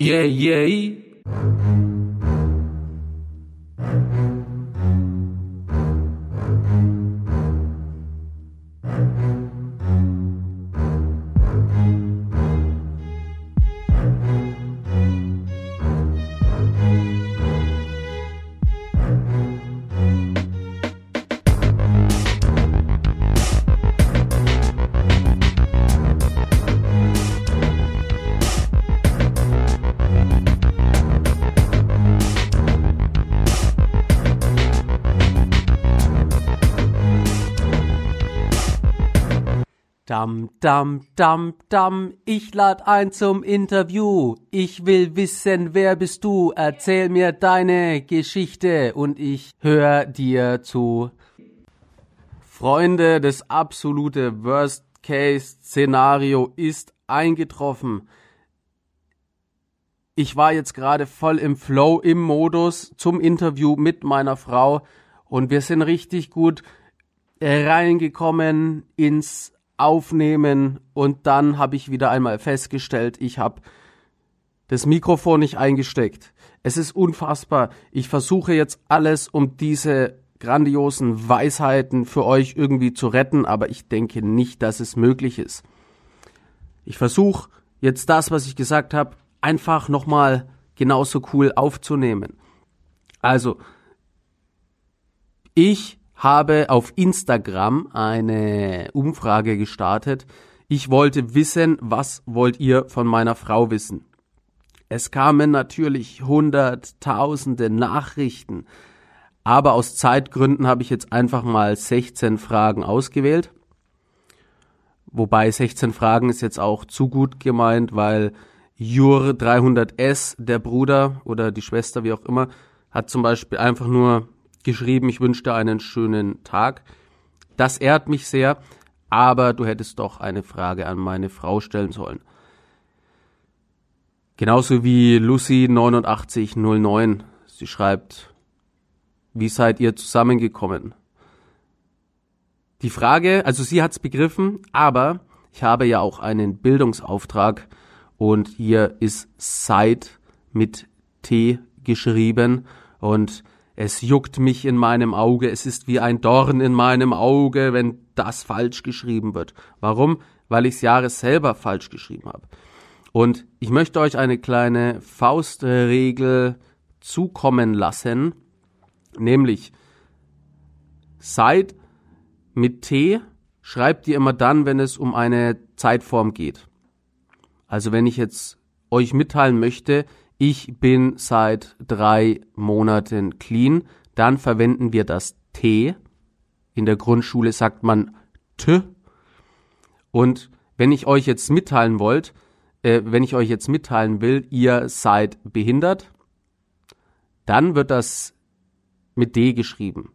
Yay, yay. Dam, dam, dam, ich lad ein zum Interview. Ich will wissen, wer bist du? Erzähl mir deine Geschichte und ich hör dir zu. Freunde, das absolute Worst-Case-Szenario ist eingetroffen. Ich war jetzt gerade voll im Flow, im Modus zum Interview mit meiner Frau und wir sind richtig gut reingekommen ins Aufnehmen und dann habe ich wieder einmal festgestellt, ich habe das Mikrofon nicht eingesteckt. Es ist unfassbar. Ich versuche jetzt alles, um diese grandiosen Weisheiten für euch irgendwie zu retten, aber ich denke nicht, dass es möglich ist. Ich versuche jetzt das, was ich gesagt habe, einfach nochmal genauso cool aufzunehmen. Also, ich habe auf Instagram eine Umfrage gestartet. Ich wollte wissen, was wollt ihr von meiner Frau wissen? Es kamen natürlich hunderttausende Nachrichten, aber aus Zeitgründen habe ich jetzt einfach mal 16 Fragen ausgewählt. Wobei 16 Fragen ist jetzt auch zu gut gemeint, weil Jur 300S, der Bruder oder die Schwester, wie auch immer, hat zum Beispiel einfach nur geschrieben, ich wünsche dir einen schönen Tag. Das ehrt mich sehr, aber du hättest doch eine Frage an meine Frau stellen sollen. Genauso wie Lucy8909. Sie schreibt, wie seid ihr zusammengekommen? Die Frage, also sie hat's begriffen, aber ich habe ja auch einen Bildungsauftrag und hier ist Seid mit T geschrieben und es juckt mich in meinem Auge, es ist wie ein Dorn in meinem Auge, wenn das falsch geschrieben wird. Warum? Weil ich es Jahres selber falsch geschrieben habe. Und ich möchte euch eine kleine Faustregel zukommen lassen, nämlich seid mit T schreibt ihr immer dann, wenn es um eine Zeitform geht. Also wenn ich jetzt euch mitteilen möchte, ich bin seit drei Monaten clean, dann verwenden wir das T. In der Grundschule sagt man T. Und wenn ich euch jetzt mitteilen wollt, äh, wenn ich euch jetzt mitteilen will, ihr seid behindert, dann wird das mit D geschrieben.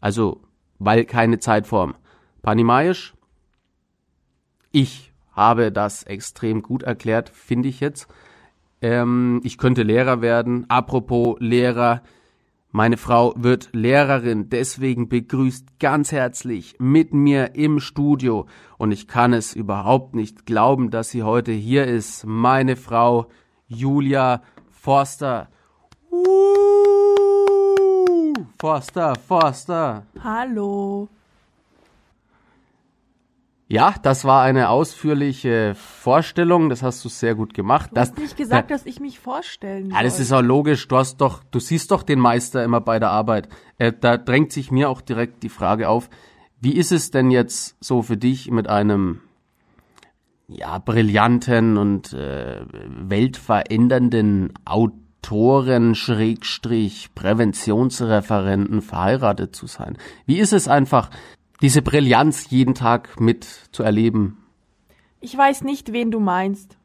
Also, weil keine Zeitform. Panimaisch, ich habe das extrem gut erklärt, finde ich jetzt. Ähm, ich könnte Lehrer werden. Apropos Lehrer. Meine Frau wird Lehrerin, deswegen begrüßt ganz herzlich mit mir im Studio und ich kann es überhaupt nicht glauben, dass sie heute hier ist. Meine Frau Julia Forster. Uh, Forster, Forster. Hallo. Ja, das war eine ausführliche Vorstellung. Das hast du sehr gut gemacht. Du hast nicht gesagt, äh, dass ich mich vorstellen soll. Ja, das ist auch logisch. Du hast doch, du siehst doch den Meister immer bei der Arbeit. Äh, da drängt sich mir auch direkt die Frage auf: Wie ist es denn jetzt so für dich mit einem ja brillanten und äh, weltverändernden Autoren Schrägstrich Präventionsreferenten verheiratet zu sein? Wie ist es einfach? Diese Brillanz jeden Tag mit zu erleben. Ich weiß nicht, wen du meinst.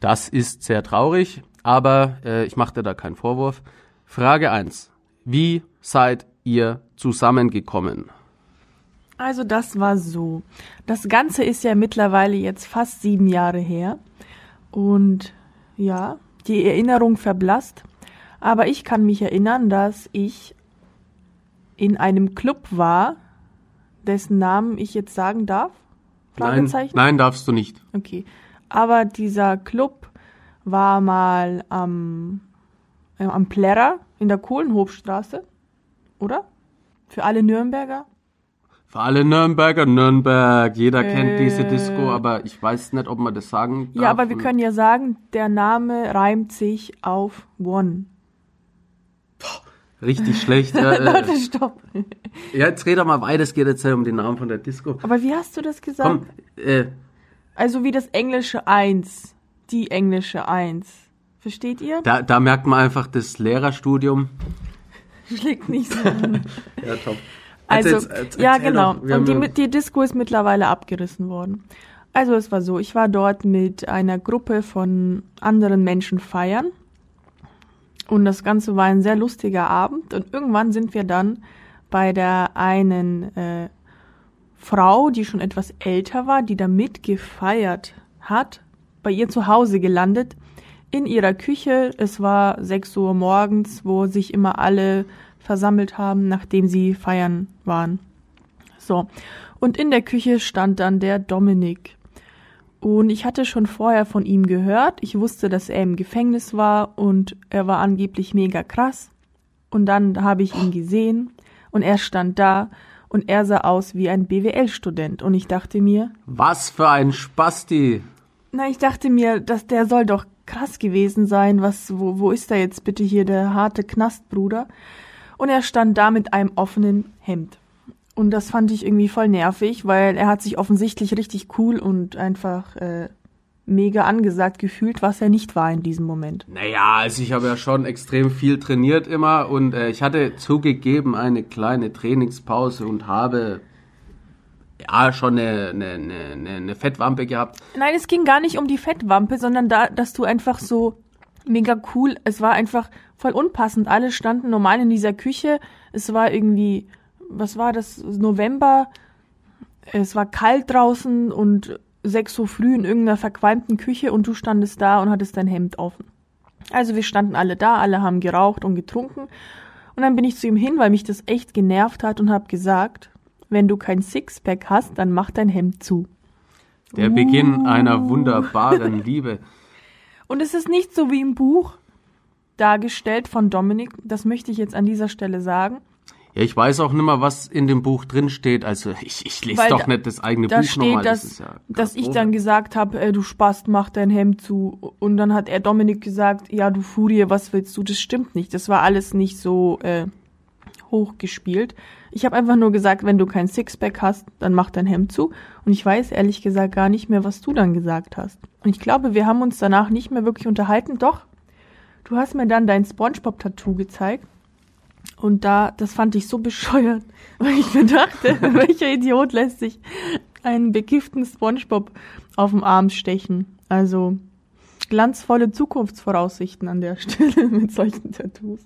Das ist sehr traurig, aber äh, ich mache dir da keinen Vorwurf. Frage eins: Wie seid ihr zusammengekommen? Also das war so. Das Ganze ist ja mittlerweile jetzt fast sieben Jahre her. Und ja, die Erinnerung verblasst. Aber ich kann mich erinnern, dass ich in einem Club war, dessen Namen ich jetzt sagen darf. Nein, nein, darfst du nicht. Okay. Aber dieser Club war mal am, äh, am Plärrer in der Kohlenhofstraße, oder? Für alle Nürnberger? Für alle Nürnberger, Nürnberg. Jeder äh, kennt diese Disco, aber ich weiß nicht, ob man das sagen darf. Ja, aber wir können ja sagen, der Name reimt sich auf One. Richtig schlecht. Ja, äh, Leute, stopp. Ja, jetzt red doch mal weiter, es geht jetzt ja um den Namen von der Disco. Aber wie hast du das gesagt? Komm, äh, also wie das englische Eins. Die englische Eins. Versteht ihr? Da, da merkt man einfach das Lehrerstudium. Schlägt nicht so an. ja, top. Also, erzähl, erzähl, ja, genau. Und die, die Disco ist mittlerweile abgerissen worden. Also es war so, ich war dort mit einer Gruppe von anderen Menschen feiern. Und das Ganze war ein sehr lustiger Abend. Und irgendwann sind wir dann bei der einen äh, Frau, die schon etwas älter war, die da mitgefeiert hat, bei ihr zu Hause gelandet, in ihrer Küche. Es war sechs Uhr morgens, wo sich immer alle versammelt haben, nachdem sie feiern waren. So. Und in der Küche stand dann der Dominik. Und ich hatte schon vorher von ihm gehört. Ich wusste, dass er im Gefängnis war und er war angeblich mega krass. Und dann habe ich ihn gesehen und er stand da und er sah aus wie ein BWL-Student. Und ich dachte mir. Was für ein Spasti! Na, ich dachte mir, dass der soll doch krass gewesen sein. Was, wo, wo ist da jetzt bitte hier der harte Knastbruder? und er stand da mit einem offenen Hemd. Und das fand ich irgendwie voll nervig, weil er hat sich offensichtlich richtig cool und einfach äh, mega angesagt gefühlt, was er nicht war in diesem Moment. Naja, also ich habe ja schon extrem viel trainiert immer und äh, ich hatte zugegeben eine kleine Trainingspause und habe ja schon eine, eine, eine, eine Fettwampe gehabt. Nein, es ging gar nicht um die Fettwampe, sondern da, dass du einfach so mega cool. Es war einfach voll unpassend. Alle standen normal in dieser Küche. Es war irgendwie, was war das, November. Es war kalt draußen und sechs Uhr früh in irgendeiner verqualmten Küche und du standest da und hattest dein Hemd offen. Also wir standen alle da, alle haben geraucht und getrunken. Und dann bin ich zu ihm hin, weil mich das echt genervt hat und habe gesagt, wenn du kein Sixpack hast, dann mach dein Hemd zu. Der Beginn einer wunderbaren Liebe. Und es ist nicht so wie im Buch dargestellt von Dominik. Das möchte ich jetzt an dieser Stelle sagen. Ja, ich weiß auch nicht mehr, was in dem Buch drin steht. Also ich, ich lese Weil doch da, nicht das eigene da Buch steht, nochmal. Das dass, ja dass ich dann gesagt habe, äh, du Spast, mach dein Hemd zu. Und dann hat er Dominik gesagt, ja, du Furie, was willst du? Das stimmt nicht. Das war alles nicht so äh, hochgespielt. Ich habe einfach nur gesagt, wenn du kein Sixpack hast, dann mach dein Hemd zu. Und ich weiß ehrlich gesagt gar nicht mehr, was du dann gesagt hast. Und ich glaube, wir haben uns danach nicht mehr wirklich unterhalten. Doch, du hast mir dann dein Spongebob-Tattoo gezeigt. Und da, das fand ich so bescheuert, weil ich mir dachte, welcher Idiot lässt sich einen bekifften Spongebob auf dem Arm stechen? Also glanzvolle Zukunftsvoraussichten an der Stelle mit solchen Tattoos.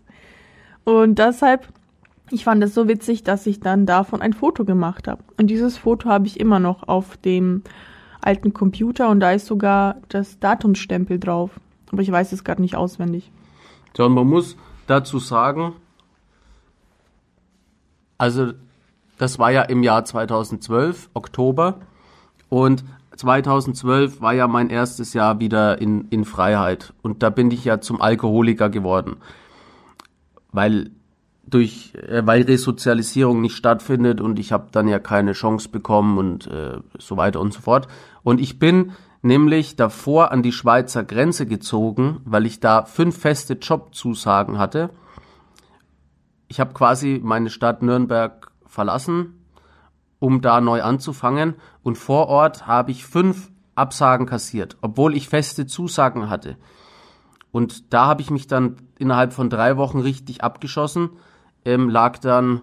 Und deshalb ich fand es so witzig, dass ich dann davon ein Foto gemacht habe. Und dieses Foto habe ich immer noch auf dem alten Computer und da ist sogar das Datumsstempel drauf. Aber ich weiß es gerade nicht auswendig. Ja, und man muss dazu sagen, also das war ja im Jahr 2012, Oktober. Und 2012 war ja mein erstes Jahr wieder in, in Freiheit. Und da bin ich ja zum Alkoholiker geworden. Weil durch, äh, weil Resozialisierung nicht stattfindet und ich habe dann ja keine Chance bekommen und äh, so weiter und so fort. Und ich bin nämlich davor an die Schweizer Grenze gezogen, weil ich da fünf feste Jobzusagen hatte. Ich habe quasi meine Stadt Nürnberg verlassen, um da neu anzufangen. Und vor Ort habe ich fünf Absagen kassiert, obwohl ich feste Zusagen hatte. Und da habe ich mich dann innerhalb von drei Wochen richtig abgeschossen ähm, lag dann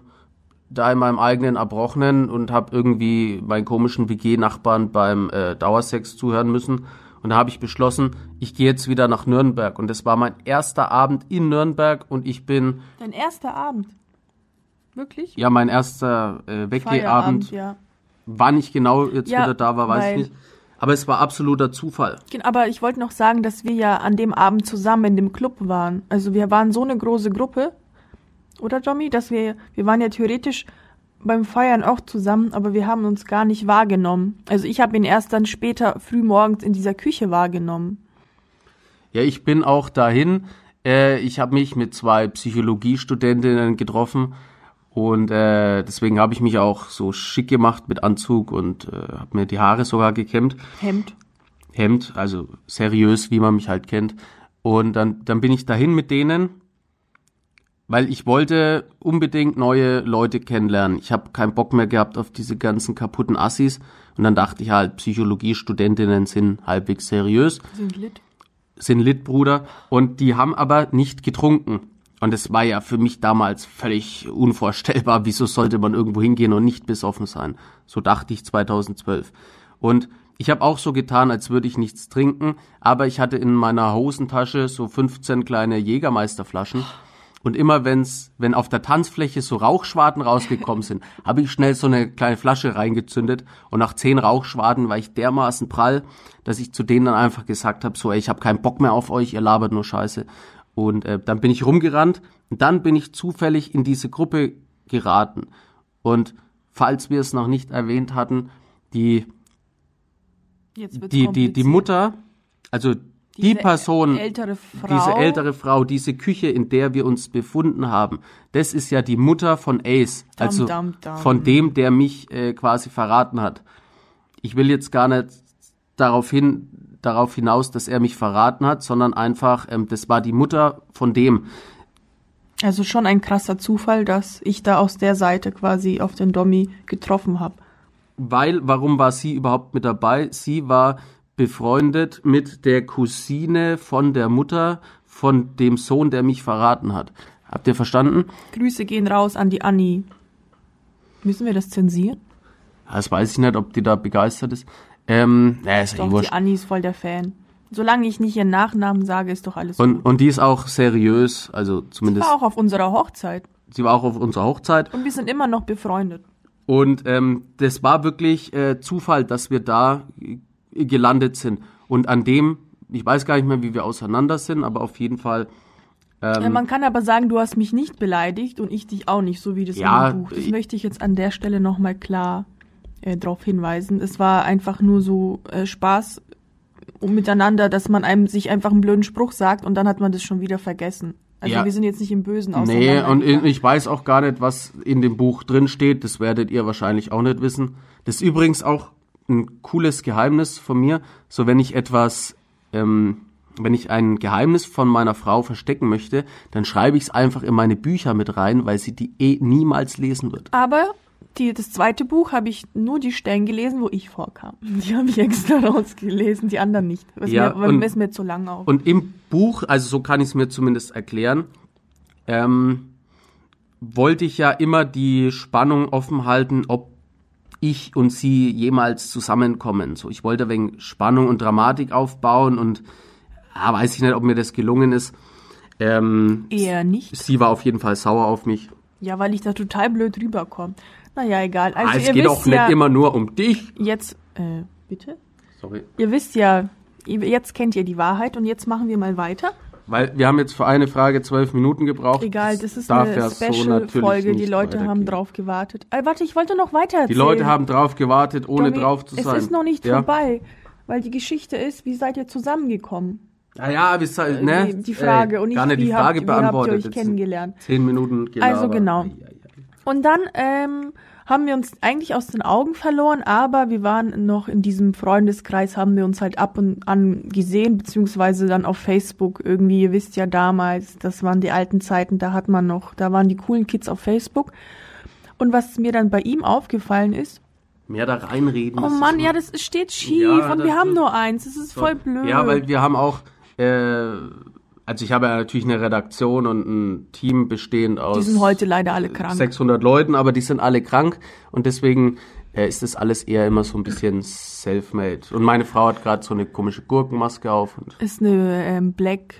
da in meinem eigenen Erbrochenen und habe irgendwie meinen komischen WG-Nachbarn beim äh, Dauersex zuhören müssen. Und da habe ich beschlossen, ich gehe jetzt wieder nach Nürnberg. Und das war mein erster Abend in Nürnberg und ich bin. Dein erster Abend? Wirklich? Ja, mein erster äh, Weggehabend. Ja. Wann ich genau jetzt ja, wieder da war, weiß ich nicht. Aber es war absoluter Zufall. Aber ich wollte noch sagen, dass wir ja an dem Abend zusammen in dem Club waren. Also wir waren so eine große Gruppe, oder Jomi, dass wir, wir waren ja theoretisch beim Feiern auch zusammen, aber wir haben uns gar nicht wahrgenommen. Also ich habe ihn erst dann später früh morgens in dieser Küche wahrgenommen. Ja, ich bin auch dahin. Äh, ich habe mich mit zwei Psychologiestudentinnen getroffen und äh, deswegen habe ich mich auch so schick gemacht mit Anzug und äh, habe mir die Haare sogar gekämmt. Hemd. Hemd, also seriös, wie man mich halt kennt. Und dann, dann bin ich dahin mit denen weil ich wollte unbedingt neue Leute kennenlernen. Ich habe keinen Bock mehr gehabt auf diese ganzen kaputten Assis und dann dachte ich halt, Psychologiestudentinnen sind halbwegs seriös. Sind lit. Sind lit, Bruder. Und die haben aber nicht getrunken. Und es war ja für mich damals völlig unvorstellbar, wieso sollte man irgendwo hingehen und nicht besoffen sein. So dachte ich 2012. Und ich habe auch so getan, als würde ich nichts trinken, aber ich hatte in meiner Hosentasche so 15 kleine Jägermeisterflaschen. Und immer wenn's, wenn auf der Tanzfläche so Rauchschwaden rausgekommen sind, habe ich schnell so eine kleine Flasche reingezündet und nach zehn Rauchschwaden war ich dermaßen prall, dass ich zu denen dann einfach gesagt habe, so ey, ich habe keinen Bock mehr auf euch, ihr labert nur Scheiße. Und äh, dann bin ich rumgerannt und dann bin ich zufällig in diese Gruppe geraten. Und falls wir es noch nicht erwähnt hatten, die die, die, die Mutter, also die Person, ältere Frau. diese ältere Frau, diese Küche, in der wir uns befunden haben, das ist ja die Mutter von Ace, dum, also dum, dum. von dem, der mich äh, quasi verraten hat. Ich will jetzt gar nicht darauf hin, darauf hinaus, dass er mich verraten hat, sondern einfach, ähm, das war die Mutter von dem. Also schon ein krasser Zufall, dass ich da aus der Seite quasi auf den Dommy getroffen habe. Weil, warum war sie überhaupt mit dabei? Sie war befreundet mit der Cousine von der Mutter von dem Sohn, der mich verraten hat. Habt ihr verstanden? Grüße gehen raus an die Annie. Müssen wir das zensieren? Das weiß ich nicht, ob die da begeistert ist. Ähm, ja, ist doch, die Annie ist voll der Fan. Solange ich nicht ihren Nachnamen sage, ist doch alles und, gut. Und die ist auch seriös, also zumindest. Sie war auch auf unserer Hochzeit. Sie war auch auf unserer Hochzeit. Und wir sind immer noch befreundet. Und ähm, das war wirklich äh, Zufall, dass wir da gelandet sind. Und an dem, ich weiß gar nicht mehr, wie wir auseinander sind, aber auf jeden Fall. Ähm, man kann aber sagen, du hast mich nicht beleidigt und ich dich auch nicht, so wie das ja, in dem Buch. Das ich, möchte ich jetzt an der Stelle nochmal klar äh, darauf hinweisen. Es war einfach nur so äh, Spaß um miteinander, dass man einem sich einfach einen blöden Spruch sagt und dann hat man das schon wieder vergessen. Also ja. wir sind jetzt nicht im Bösen Nee, und ich weiß auch gar nicht, was in dem Buch drin steht. Das werdet ihr wahrscheinlich auch nicht wissen. Das ist übrigens auch ein cooles Geheimnis von mir. So wenn ich etwas, ähm, wenn ich ein Geheimnis von meiner Frau verstecken möchte, dann schreibe ich es einfach in meine Bücher mit rein, weil sie die eh niemals lesen wird. Aber die, das zweite Buch habe ich nur die Stellen gelesen, wo ich vorkam. Die habe ich extra rausgelesen, die anderen nicht. Das ja, mir, und, ist mir zu lang auch. Und im Buch, also so kann ich es mir zumindest erklären, ähm, wollte ich ja immer die Spannung offen halten, ob ich und sie jemals zusammenkommen. So, ich wollte wegen Spannung und Dramatik aufbauen und ja, weiß ich nicht, ob mir das gelungen ist. Ähm, Eher nicht. Sie war auf jeden Fall sauer auf mich. Ja, weil ich da total blöd rüberkomme. Naja, egal. Also ah, es geht auch ja, nicht immer nur um dich. Jetzt, äh, bitte? Sorry. Ihr wisst ja, jetzt kennt ihr die Wahrheit und jetzt machen wir mal weiter. Weil wir haben jetzt für eine Frage zwölf Minuten gebraucht. Egal, das ist Darf eine Special-Folge. So die Leute haben drauf gewartet. Äh, warte, ich wollte noch weiter erzählen. Die Leute haben drauf gewartet, ohne Tommy, drauf zu sein. Es ist noch nicht ja? vorbei, weil die Geschichte ist, wie seid ihr zusammengekommen? Ja, ja, wie äh, ne? Die, die Frage Ey, und nicht, gar nicht die Frage habt, beantwortet. wie habt ihr euch kennengelernt? Zehn Minuten Gelaber. Also genau. Und dann ähm, haben wir uns eigentlich aus den Augen verloren, aber wir waren noch in diesem Freundeskreis, haben wir uns halt ab und an gesehen, beziehungsweise dann auf Facebook irgendwie, ihr wisst ja damals, das waren die alten Zeiten, da hat man noch, da waren die coolen Kids auf Facebook. Und was mir dann bei ihm aufgefallen ist, mehr da reinreden. Oh Mann, ja, das steht schief ja, und wir haben nur eins. Das ist voll blöd. Ja, weil wir haben auch äh, also ich habe ja natürlich eine Redaktion und ein Team bestehend aus. Die sind heute leider alle krank. 600 Leuten, aber die sind alle krank und deswegen äh, ist das alles eher immer so ein bisschen self-made. Und meine Frau hat gerade so eine komische Gurkenmaske auf. ist eine ähm, Black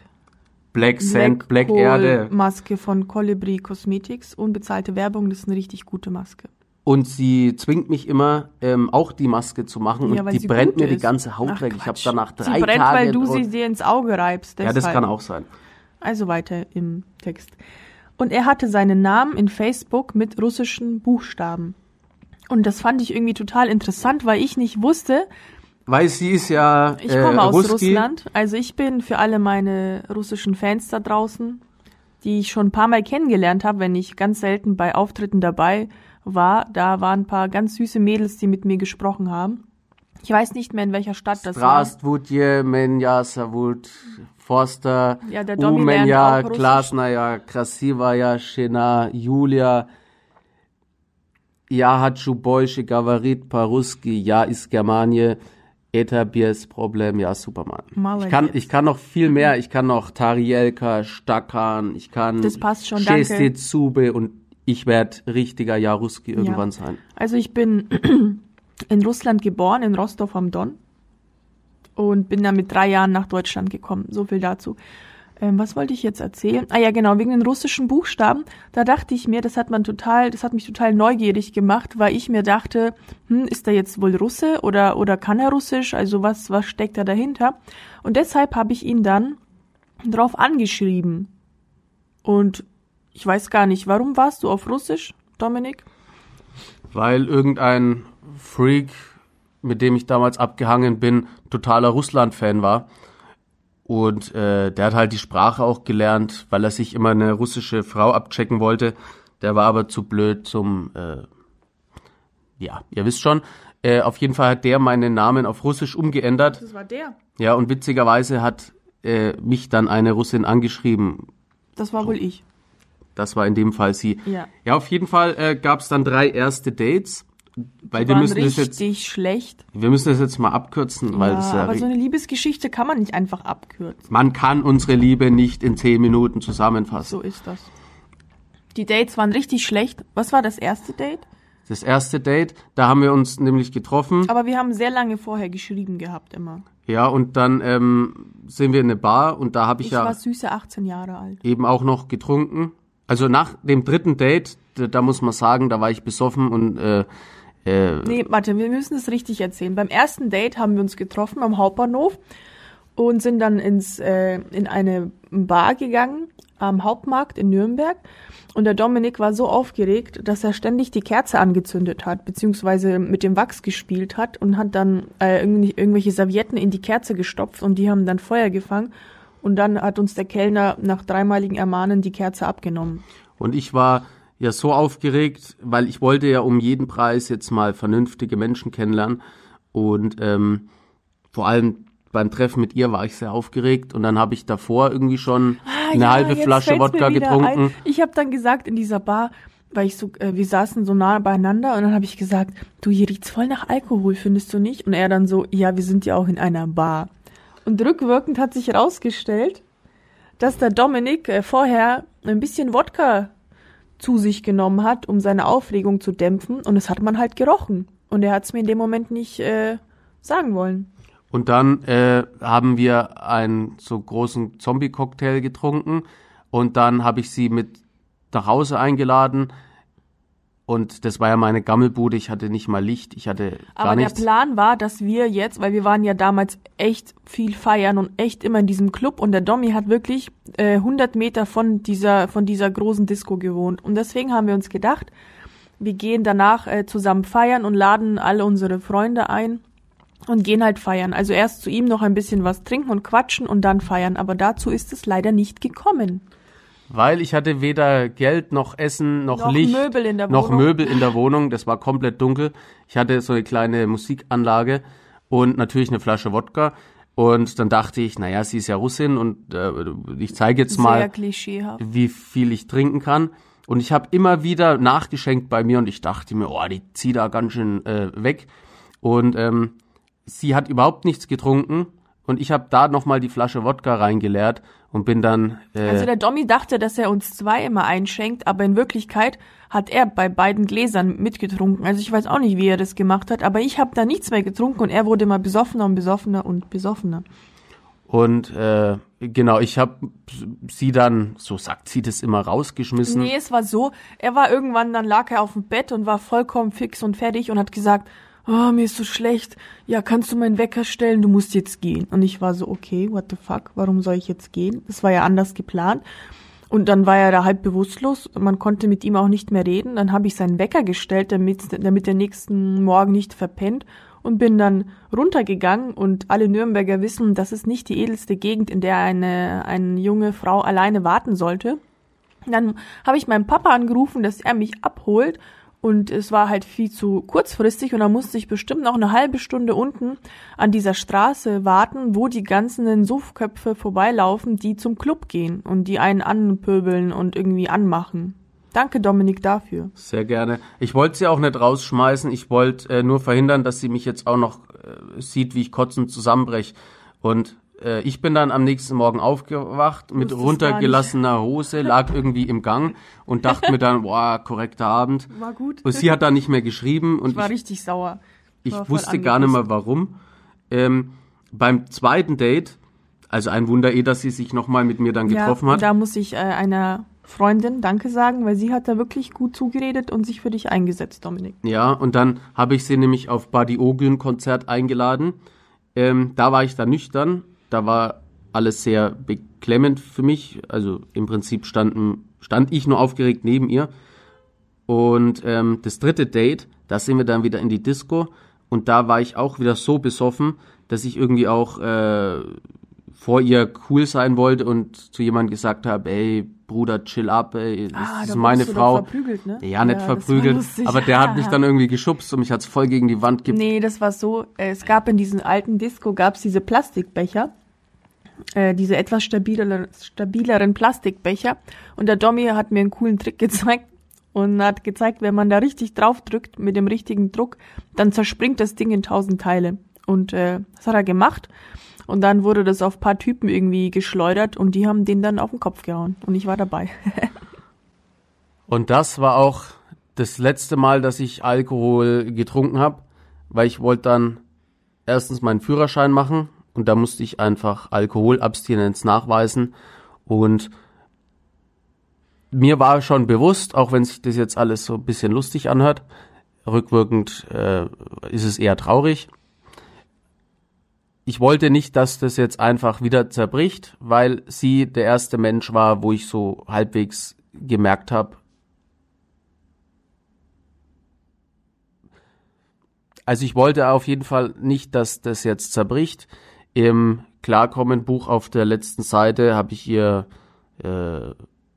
Black Sand, Black, Black Erde. Maske von Colibri Cosmetics, unbezahlte Werbung, das ist eine richtig gute Maske. Und sie zwingt mich immer, ähm, auch die Maske zu machen. Ja, und die brennt mir ist. die ganze Haut Ach, weg. Ich habe danach drei sie brennt, Tage. weil du sie dir ins Auge reibst. Deshalb. Ja, das kann auch sein. Also weiter im Text. Und er hatte seinen Namen in Facebook mit russischen Buchstaben. Und das fand ich irgendwie total interessant, weil ich nicht wusste. Weil sie ist ja. Ich komme äh, aus Ruski. Russland. Also ich bin für alle meine russischen Fans da draußen, die ich schon ein paar Mal kennengelernt habe, wenn ich ganz selten bei Auftritten dabei war. Da waren ein paar ganz süße Mädels, die mit mir gesprochen haben. Ich weiß nicht mehr, in welcher Stadt das war. Strastvudje, Menja, Savut, Forster, ja, der Umenja, Klasnaya, Krasivaja, Shena, Julia, Ja Hatschu Boysche, Gavarit, Paruski, Ja ist Germanie, Etabiers Problem, ja Superman. Ich kann, ich kann noch viel mehr. Ich kann noch Tarielka, Stakan, ich kann das passt schon, danke. Zube und ich werde richtiger Jaruski irgendwann ja. sein. Also ich bin in Russland geboren, in Rostov am Don. Und bin dann mit drei Jahren nach Deutschland gekommen. So viel dazu. Ähm, was wollte ich jetzt erzählen? Ah ja, genau, wegen den russischen Buchstaben. Da dachte ich mir, das hat man total, das hat mich total neugierig gemacht, weil ich mir dachte, hm, ist er jetzt wohl Russe oder, oder kann er Russisch? Also was, was steckt da dahinter? Und deshalb habe ich ihn dann drauf angeschrieben. Und ich weiß gar nicht, warum warst du auf Russisch, Dominik? Weil irgendein Freak, mit dem ich damals abgehangen bin, totaler Russland-Fan war. Und äh, der hat halt die Sprache auch gelernt, weil er sich immer eine russische Frau abchecken wollte. Der war aber zu blöd zum, äh, ja, ihr wisst schon. Äh, auf jeden Fall hat der meinen Namen auf Russisch umgeändert. Das war der. Ja, und witzigerweise hat äh, mich dann eine Russin angeschrieben. Das war wohl ich. Das war in dem Fall sie. Ja. Ja, auf jeden Fall äh, gab es dann drei erste Dates. Weil wir müssen richtig das jetzt, schlecht. Wir müssen das jetzt mal abkürzen, weil ja, das ja aber so eine Liebesgeschichte kann man nicht einfach abkürzen. Man kann unsere Liebe nicht in zehn Minuten zusammenfassen. So ist das. Die Dates waren richtig schlecht. Was war das erste Date? Das erste Date, da haben wir uns nämlich getroffen. Aber wir haben sehr lange vorher geschrieben gehabt immer. Ja, und dann ähm, sind wir in eine Bar und da habe ich, ich ja. Ich war süße 18 Jahre alt. Eben auch noch getrunken. Also nach dem dritten Date, da, da muss man sagen, da war ich besoffen und äh, äh, nee, warte, wir müssen es richtig erzählen. Beim ersten Date haben wir uns getroffen am Hauptbahnhof und sind dann ins, äh, in eine Bar gegangen am Hauptmarkt in Nürnberg. Und der Dominik war so aufgeregt, dass er ständig die Kerze angezündet hat, beziehungsweise mit dem Wachs gespielt hat und hat dann äh, irgendwelche Servietten in die Kerze gestopft und die haben dann Feuer gefangen. Und dann hat uns der Kellner nach dreimaligen Ermahnen die Kerze abgenommen. Und ich war ja so aufgeregt, weil ich wollte ja um jeden Preis jetzt mal vernünftige Menschen kennenlernen und ähm, vor allem beim Treffen mit ihr war ich sehr aufgeregt und dann habe ich davor irgendwie schon ah, eine ja, halbe Flasche Wodka getrunken. Ein. Ich habe dann gesagt in dieser Bar, weil ich so, äh, wir saßen so nah beieinander und dann habe ich gesagt, du hier riecht's voll nach Alkohol, findest du nicht? Und er dann so, ja, wir sind ja auch in einer Bar. Und rückwirkend hat sich herausgestellt, dass der Dominik äh, vorher ein bisschen Wodka zu sich genommen hat, um seine Aufregung zu dämpfen. Und das hat man halt gerochen. Und er hat es mir in dem Moment nicht äh, sagen wollen. Und dann äh, haben wir einen so großen Zombie-Cocktail getrunken. Und dann habe ich sie mit nach Hause eingeladen. Und das war ja meine Gammelbude, ich hatte nicht mal Licht, ich hatte gar Aber nichts. der Plan war, dass wir jetzt, weil wir waren ja damals echt viel feiern und echt immer in diesem Club und der Domi hat wirklich äh, 100 Meter von dieser, von dieser großen Disco gewohnt. Und deswegen haben wir uns gedacht, wir gehen danach äh, zusammen feiern und laden alle unsere Freunde ein und gehen halt feiern. Also erst zu ihm noch ein bisschen was trinken und quatschen und dann feiern. Aber dazu ist es leider nicht gekommen. Weil ich hatte weder Geld noch Essen noch, noch Licht Möbel in der noch Wohnung. Möbel in der Wohnung. Das war komplett dunkel. Ich hatte so eine kleine Musikanlage und natürlich eine Flasche Wodka. Und dann dachte ich, naja, sie ist ja Russin und äh, ich zeige jetzt mal, wie viel ich trinken kann. Und ich habe immer wieder nachgeschenkt bei mir und ich dachte mir, oh, die zieht da ganz schön äh, weg. Und ähm, sie hat überhaupt nichts getrunken und ich habe da nochmal die Flasche Wodka reingeleert und bin dann. Äh, also der Dommy dachte, dass er uns zwei immer einschenkt, aber in Wirklichkeit hat er bei beiden Gläsern mitgetrunken. Also ich weiß auch nicht, wie er das gemacht hat, aber ich habe da nichts mehr getrunken und er wurde immer besoffener und besoffener und besoffener. Und äh, genau, ich habe sie dann, so sagt sie das immer, rausgeschmissen. Nee, es war so, er war irgendwann, dann lag er auf dem Bett und war vollkommen fix und fertig und hat gesagt, oh, mir ist so schlecht, ja, kannst du meinen Wecker stellen, du musst jetzt gehen. Und ich war so, okay, what the fuck, warum soll ich jetzt gehen? Das war ja anders geplant. Und dann war er da halb bewusstlos, man konnte mit ihm auch nicht mehr reden. Dann habe ich seinen Wecker gestellt, damit, damit er nächsten Morgen nicht verpennt und bin dann runtergegangen und alle Nürnberger wissen, das ist nicht die edelste Gegend, in der eine, eine junge Frau alleine warten sollte. Dann habe ich meinen Papa angerufen, dass er mich abholt und es war halt viel zu kurzfristig und dann musste ich bestimmt noch eine halbe Stunde unten an dieser Straße warten, wo die ganzen Suffköpfe vorbeilaufen, die zum Club gehen und die einen anpöbeln und irgendwie anmachen. Danke, Dominik, dafür. Sehr gerne. Ich wollte sie auch nicht rausschmeißen. Ich wollte äh, nur verhindern, dass sie mich jetzt auch noch äh, sieht, wie ich kotzend zusammenbrech. Und äh, ich bin dann am nächsten Morgen aufgewacht mit runtergelassener Hose, lag irgendwie im Gang und dachte mir dann, boah, korrekter Abend. War gut. Und sie hat dann nicht mehr geschrieben. Und ich war ich, richtig sauer. Ich wusste gar nicht mehr warum. Ähm, beim zweiten Date, also ein Wunder eh, dass sie sich nochmal mit mir dann getroffen ja, hat. Da muss ich äh, einer Freundin Danke sagen, weil sie hat da wirklich gut zugeredet und sich für dich eingesetzt, Dominik. Ja, und dann habe ich sie nämlich auf Buddy Ogün Konzert eingeladen. Ähm, da war ich dann nüchtern, da war alles sehr beklemmend für mich. Also im Prinzip standen, stand ich nur aufgeregt neben ihr. Und ähm, das dritte Date, da sind wir dann wieder in die Disco und da war ich auch wieder so besoffen, dass ich irgendwie auch äh, vor ihr cool sein wollte und zu jemandem gesagt habe, ey, Bruder, chill ab, ey, das ah, ist meine Frau. verprügelt, ne? Ja, nicht ja, verprügelt, aber der hat mich dann irgendwie geschubst und mich hat's voll gegen die Wand ge Nee, das war so, äh, es gab in diesem alten Disco gab's diese Plastikbecher, äh, diese etwas stabileren, stabileren Plastikbecher und der Dommy hat mir einen coolen Trick gezeigt und hat gezeigt, wenn man da richtig drauf drückt mit dem richtigen Druck, dann zerspringt das Ding in tausend Teile. Und äh, das hat er gemacht. Und dann wurde das auf paar Typen irgendwie geschleudert und die haben den dann auf den Kopf gehauen. Und ich war dabei. und das war auch das letzte Mal, dass ich Alkohol getrunken habe, weil ich wollte dann erstens meinen Führerschein machen und da musste ich einfach Alkoholabstinenz nachweisen und mir war schon bewusst, auch wenn sich das jetzt alles so ein bisschen lustig anhört, rückwirkend äh, ist es eher traurig, ich wollte nicht, dass das jetzt einfach wieder zerbricht, weil sie der erste Mensch war, wo ich so halbwegs gemerkt habe, also ich wollte auf jeden Fall nicht, dass das jetzt zerbricht. Im Klarkommen-Buch auf der letzten Seite habe ich ihr äh,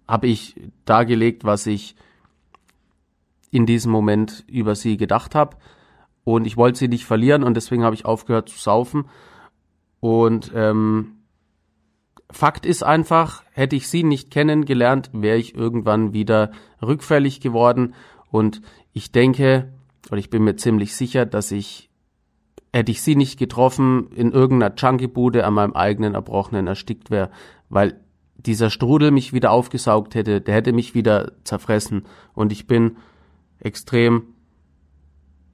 habe ich dargelegt, was ich in diesem Moment über sie gedacht habe. Und ich wollte sie nicht verlieren und deswegen habe ich aufgehört zu saufen. Und ähm, Fakt ist einfach, hätte ich sie nicht kennengelernt, wäre ich irgendwann wieder rückfällig geworden. Und ich denke, oder ich bin mir ziemlich sicher, dass ich, hätte ich sie nicht getroffen, in irgendeiner Junkie-Bude an meinem eigenen Erbrochenen erstickt wäre, weil dieser Strudel mich wieder aufgesaugt hätte, der hätte mich wieder zerfressen. Und ich bin extrem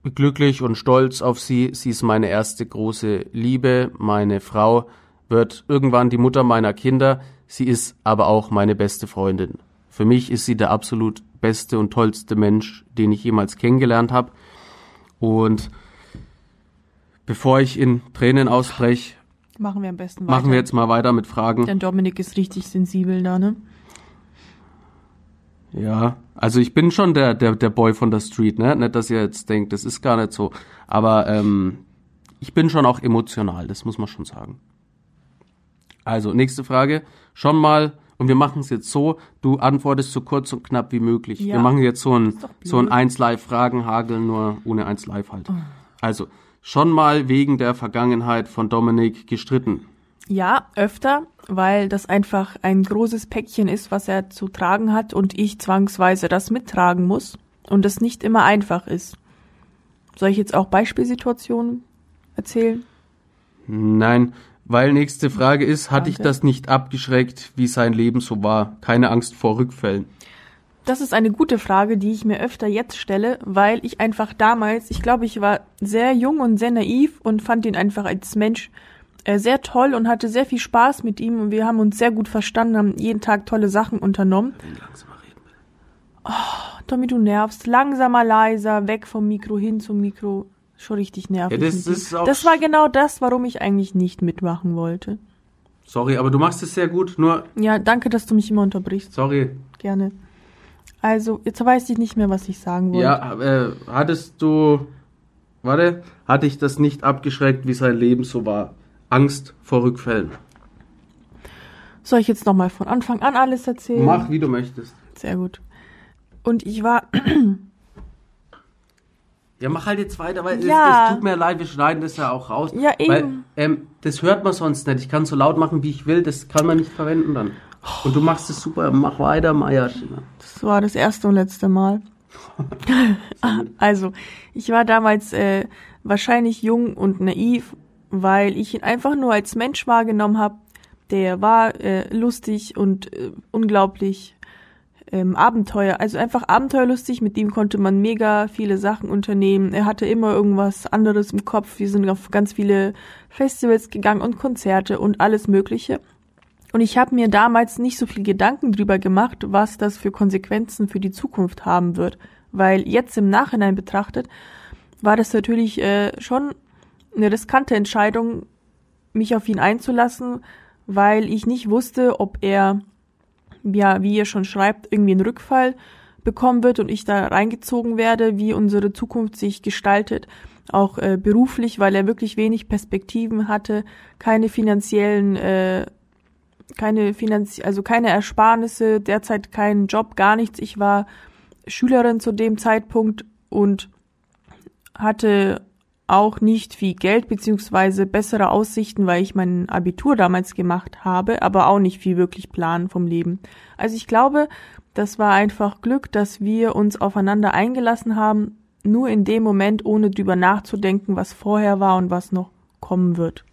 glücklich und stolz auf sie. Sie ist meine erste große Liebe. Meine Frau wird irgendwann die Mutter meiner Kinder. Sie ist aber auch meine beste Freundin. Für mich ist sie der absolut beste und tollste Mensch, den ich jemals kennengelernt habe. Und bevor ich in Tränen ausbreche, machen wir am besten weiter. Machen wir jetzt mal weiter mit Fragen. Denn Dominik ist richtig sensibel da, ne? Ja, also ich bin schon der, der, der Boy von der Street, ne? Nicht, dass ihr jetzt denkt, das ist gar nicht so. Aber ähm, ich bin schon auch emotional, das muss man schon sagen. Also, nächste Frage. Schon mal, und wir machen es jetzt so, du antwortest so kurz und knapp wie möglich. Ja. Wir machen jetzt so ein, so ein 1 Live Fragen, Hagel, nur ohne 1 Live halt. Oh. Also, schon mal wegen der Vergangenheit von Dominik gestritten. Ja, öfter, weil das einfach ein großes Päckchen ist, was er zu tragen hat und ich zwangsweise das mittragen muss und es nicht immer einfach ist. Soll ich jetzt auch Beispielsituationen erzählen? Nein, Weil nächste Frage ist, hatte ich das nicht abgeschreckt, wie sein Leben so war? Keine Angst vor Rückfällen. Das ist eine gute Frage, die ich mir öfter jetzt stelle, weil ich einfach damals, ich glaube, ich war sehr jung und sehr naiv und fand ihn einfach als Mensch äh, sehr toll und hatte sehr viel Spaß mit ihm und wir haben uns sehr gut verstanden, haben jeden Tag tolle Sachen unternommen. Langsamer reden. Oh, Tommy, du nervst. Langsamer, leiser, weg vom Mikro hin zum Mikro schon richtig nervig. Ja, das, ist auch das war genau das, warum ich eigentlich nicht mitmachen wollte. Sorry, aber du machst es sehr gut, nur. Ja, danke, dass du mich immer unterbrichst. Sorry. Gerne. Also, jetzt weiß ich nicht mehr, was ich sagen wollte. Ja, äh, hattest du. Warte, hatte ich das nicht abgeschreckt, wie sein Leben so war? Angst vor Rückfällen. Soll ich jetzt nochmal von Anfang an alles erzählen? Mach, wie du möchtest. Sehr gut. Und ich war Ja, mach halt jetzt weiter, weil ja. es, es, tut mir leid, wir schneiden das ja auch raus. Ja, eben. Weil, ähm, das hört man sonst nicht. Ich kann so laut machen, wie ich will, das kann man nicht verwenden dann. Und du machst es super, mach weiter, Maya. Das war das erste und letzte Mal. also, ich war damals äh, wahrscheinlich jung und naiv, weil ich ihn einfach nur als Mensch wahrgenommen habe. Der war äh, lustig und äh, unglaublich ähm, Abenteuer, also einfach abenteuerlustig. Mit ihm konnte man mega viele Sachen unternehmen. Er hatte immer irgendwas anderes im Kopf. Wir sind auf ganz viele Festivals gegangen und Konzerte und alles Mögliche. Und ich habe mir damals nicht so viel Gedanken drüber gemacht, was das für Konsequenzen für die Zukunft haben wird. Weil jetzt im Nachhinein betrachtet, war das natürlich äh, schon eine riskante Entscheidung, mich auf ihn einzulassen, weil ich nicht wusste, ob er ja, wie ihr schon schreibt, irgendwie einen Rückfall bekommen wird und ich da reingezogen werde, wie unsere Zukunft sich gestaltet, auch äh, beruflich, weil er wirklich wenig Perspektiven hatte, keine finanziellen, äh, keine Finanz also keine Ersparnisse, derzeit keinen Job, gar nichts. Ich war Schülerin zu dem Zeitpunkt und hatte auch nicht viel Geld beziehungsweise bessere Aussichten, weil ich mein Abitur damals gemacht habe, aber auch nicht viel wirklich Plan vom Leben. Also ich glaube, das war einfach Glück, dass wir uns aufeinander eingelassen haben, nur in dem Moment, ohne drüber nachzudenken, was vorher war und was noch kommen wird.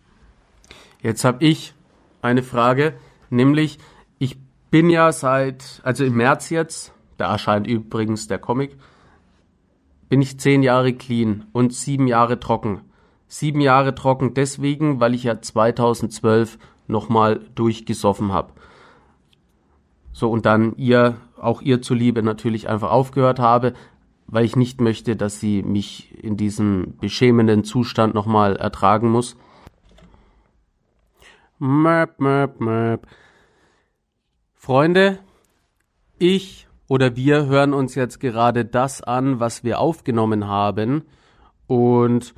Jetzt habe ich eine Frage, nämlich ich bin ja seit, also im März jetzt, da erscheint übrigens der Comic, bin ich zehn Jahre clean und sieben Jahre trocken. Sieben Jahre trocken deswegen, weil ich ja 2012 nochmal durchgesoffen habe. So, und dann ihr, auch ihr zuliebe natürlich einfach aufgehört habe, weil ich nicht möchte, dass sie mich in diesem beschämenden Zustand nochmal ertragen muss. Möp, möp, möp. Freunde, ich oder wir hören uns jetzt gerade das an, was wir aufgenommen haben. Und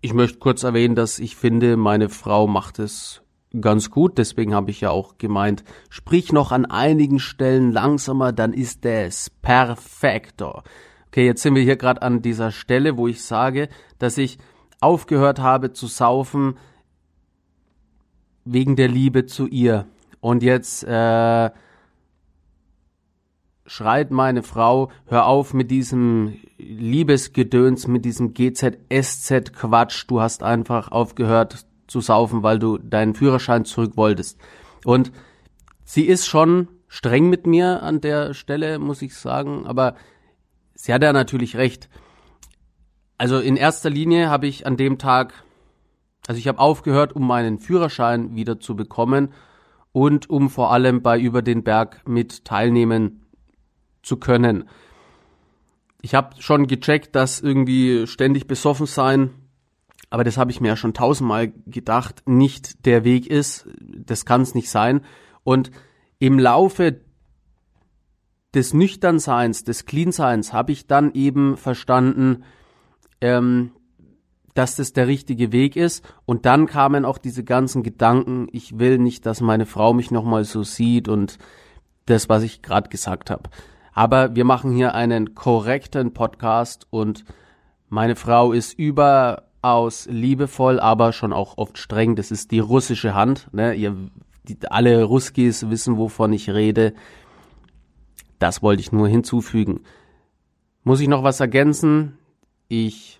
ich möchte kurz erwähnen, dass ich finde, meine Frau macht es ganz gut. Deswegen habe ich ja auch gemeint, sprich noch an einigen Stellen langsamer, dann ist es perfekto. Okay, jetzt sind wir hier gerade an dieser Stelle, wo ich sage, dass ich aufgehört habe zu saufen wegen der Liebe zu ihr. Und jetzt äh, schreit meine Frau, hör auf mit diesem Liebesgedöns, mit diesem GZSZ-Quatsch. Du hast einfach aufgehört zu saufen, weil du deinen Führerschein zurück wolltest. Und sie ist schon streng mit mir an der Stelle, muss ich sagen, aber sie hat ja natürlich recht. Also in erster Linie habe ich an dem Tag, also ich habe aufgehört, um meinen Führerschein wieder zu bekommen und um vor allem bei Über den Berg mit teilnehmen zu können. Ich habe schon gecheckt, dass irgendwie ständig besoffen sein, aber das habe ich mir ja schon tausendmal gedacht, nicht der Weg ist. Das kann es nicht sein. Und im Laufe des Nüchternseins, des Cleanseins habe ich dann eben verstanden, ähm, dass das der richtige Weg ist. Und dann kamen auch diese ganzen Gedanken, ich will nicht, dass meine Frau mich nochmal so sieht und das, was ich gerade gesagt habe. Aber wir machen hier einen korrekten Podcast und meine Frau ist überaus liebevoll, aber schon auch oft streng. Das ist die russische Hand. Ne? Ihr, die, alle Ruskis wissen, wovon ich rede. Das wollte ich nur hinzufügen. Muss ich noch was ergänzen? Ich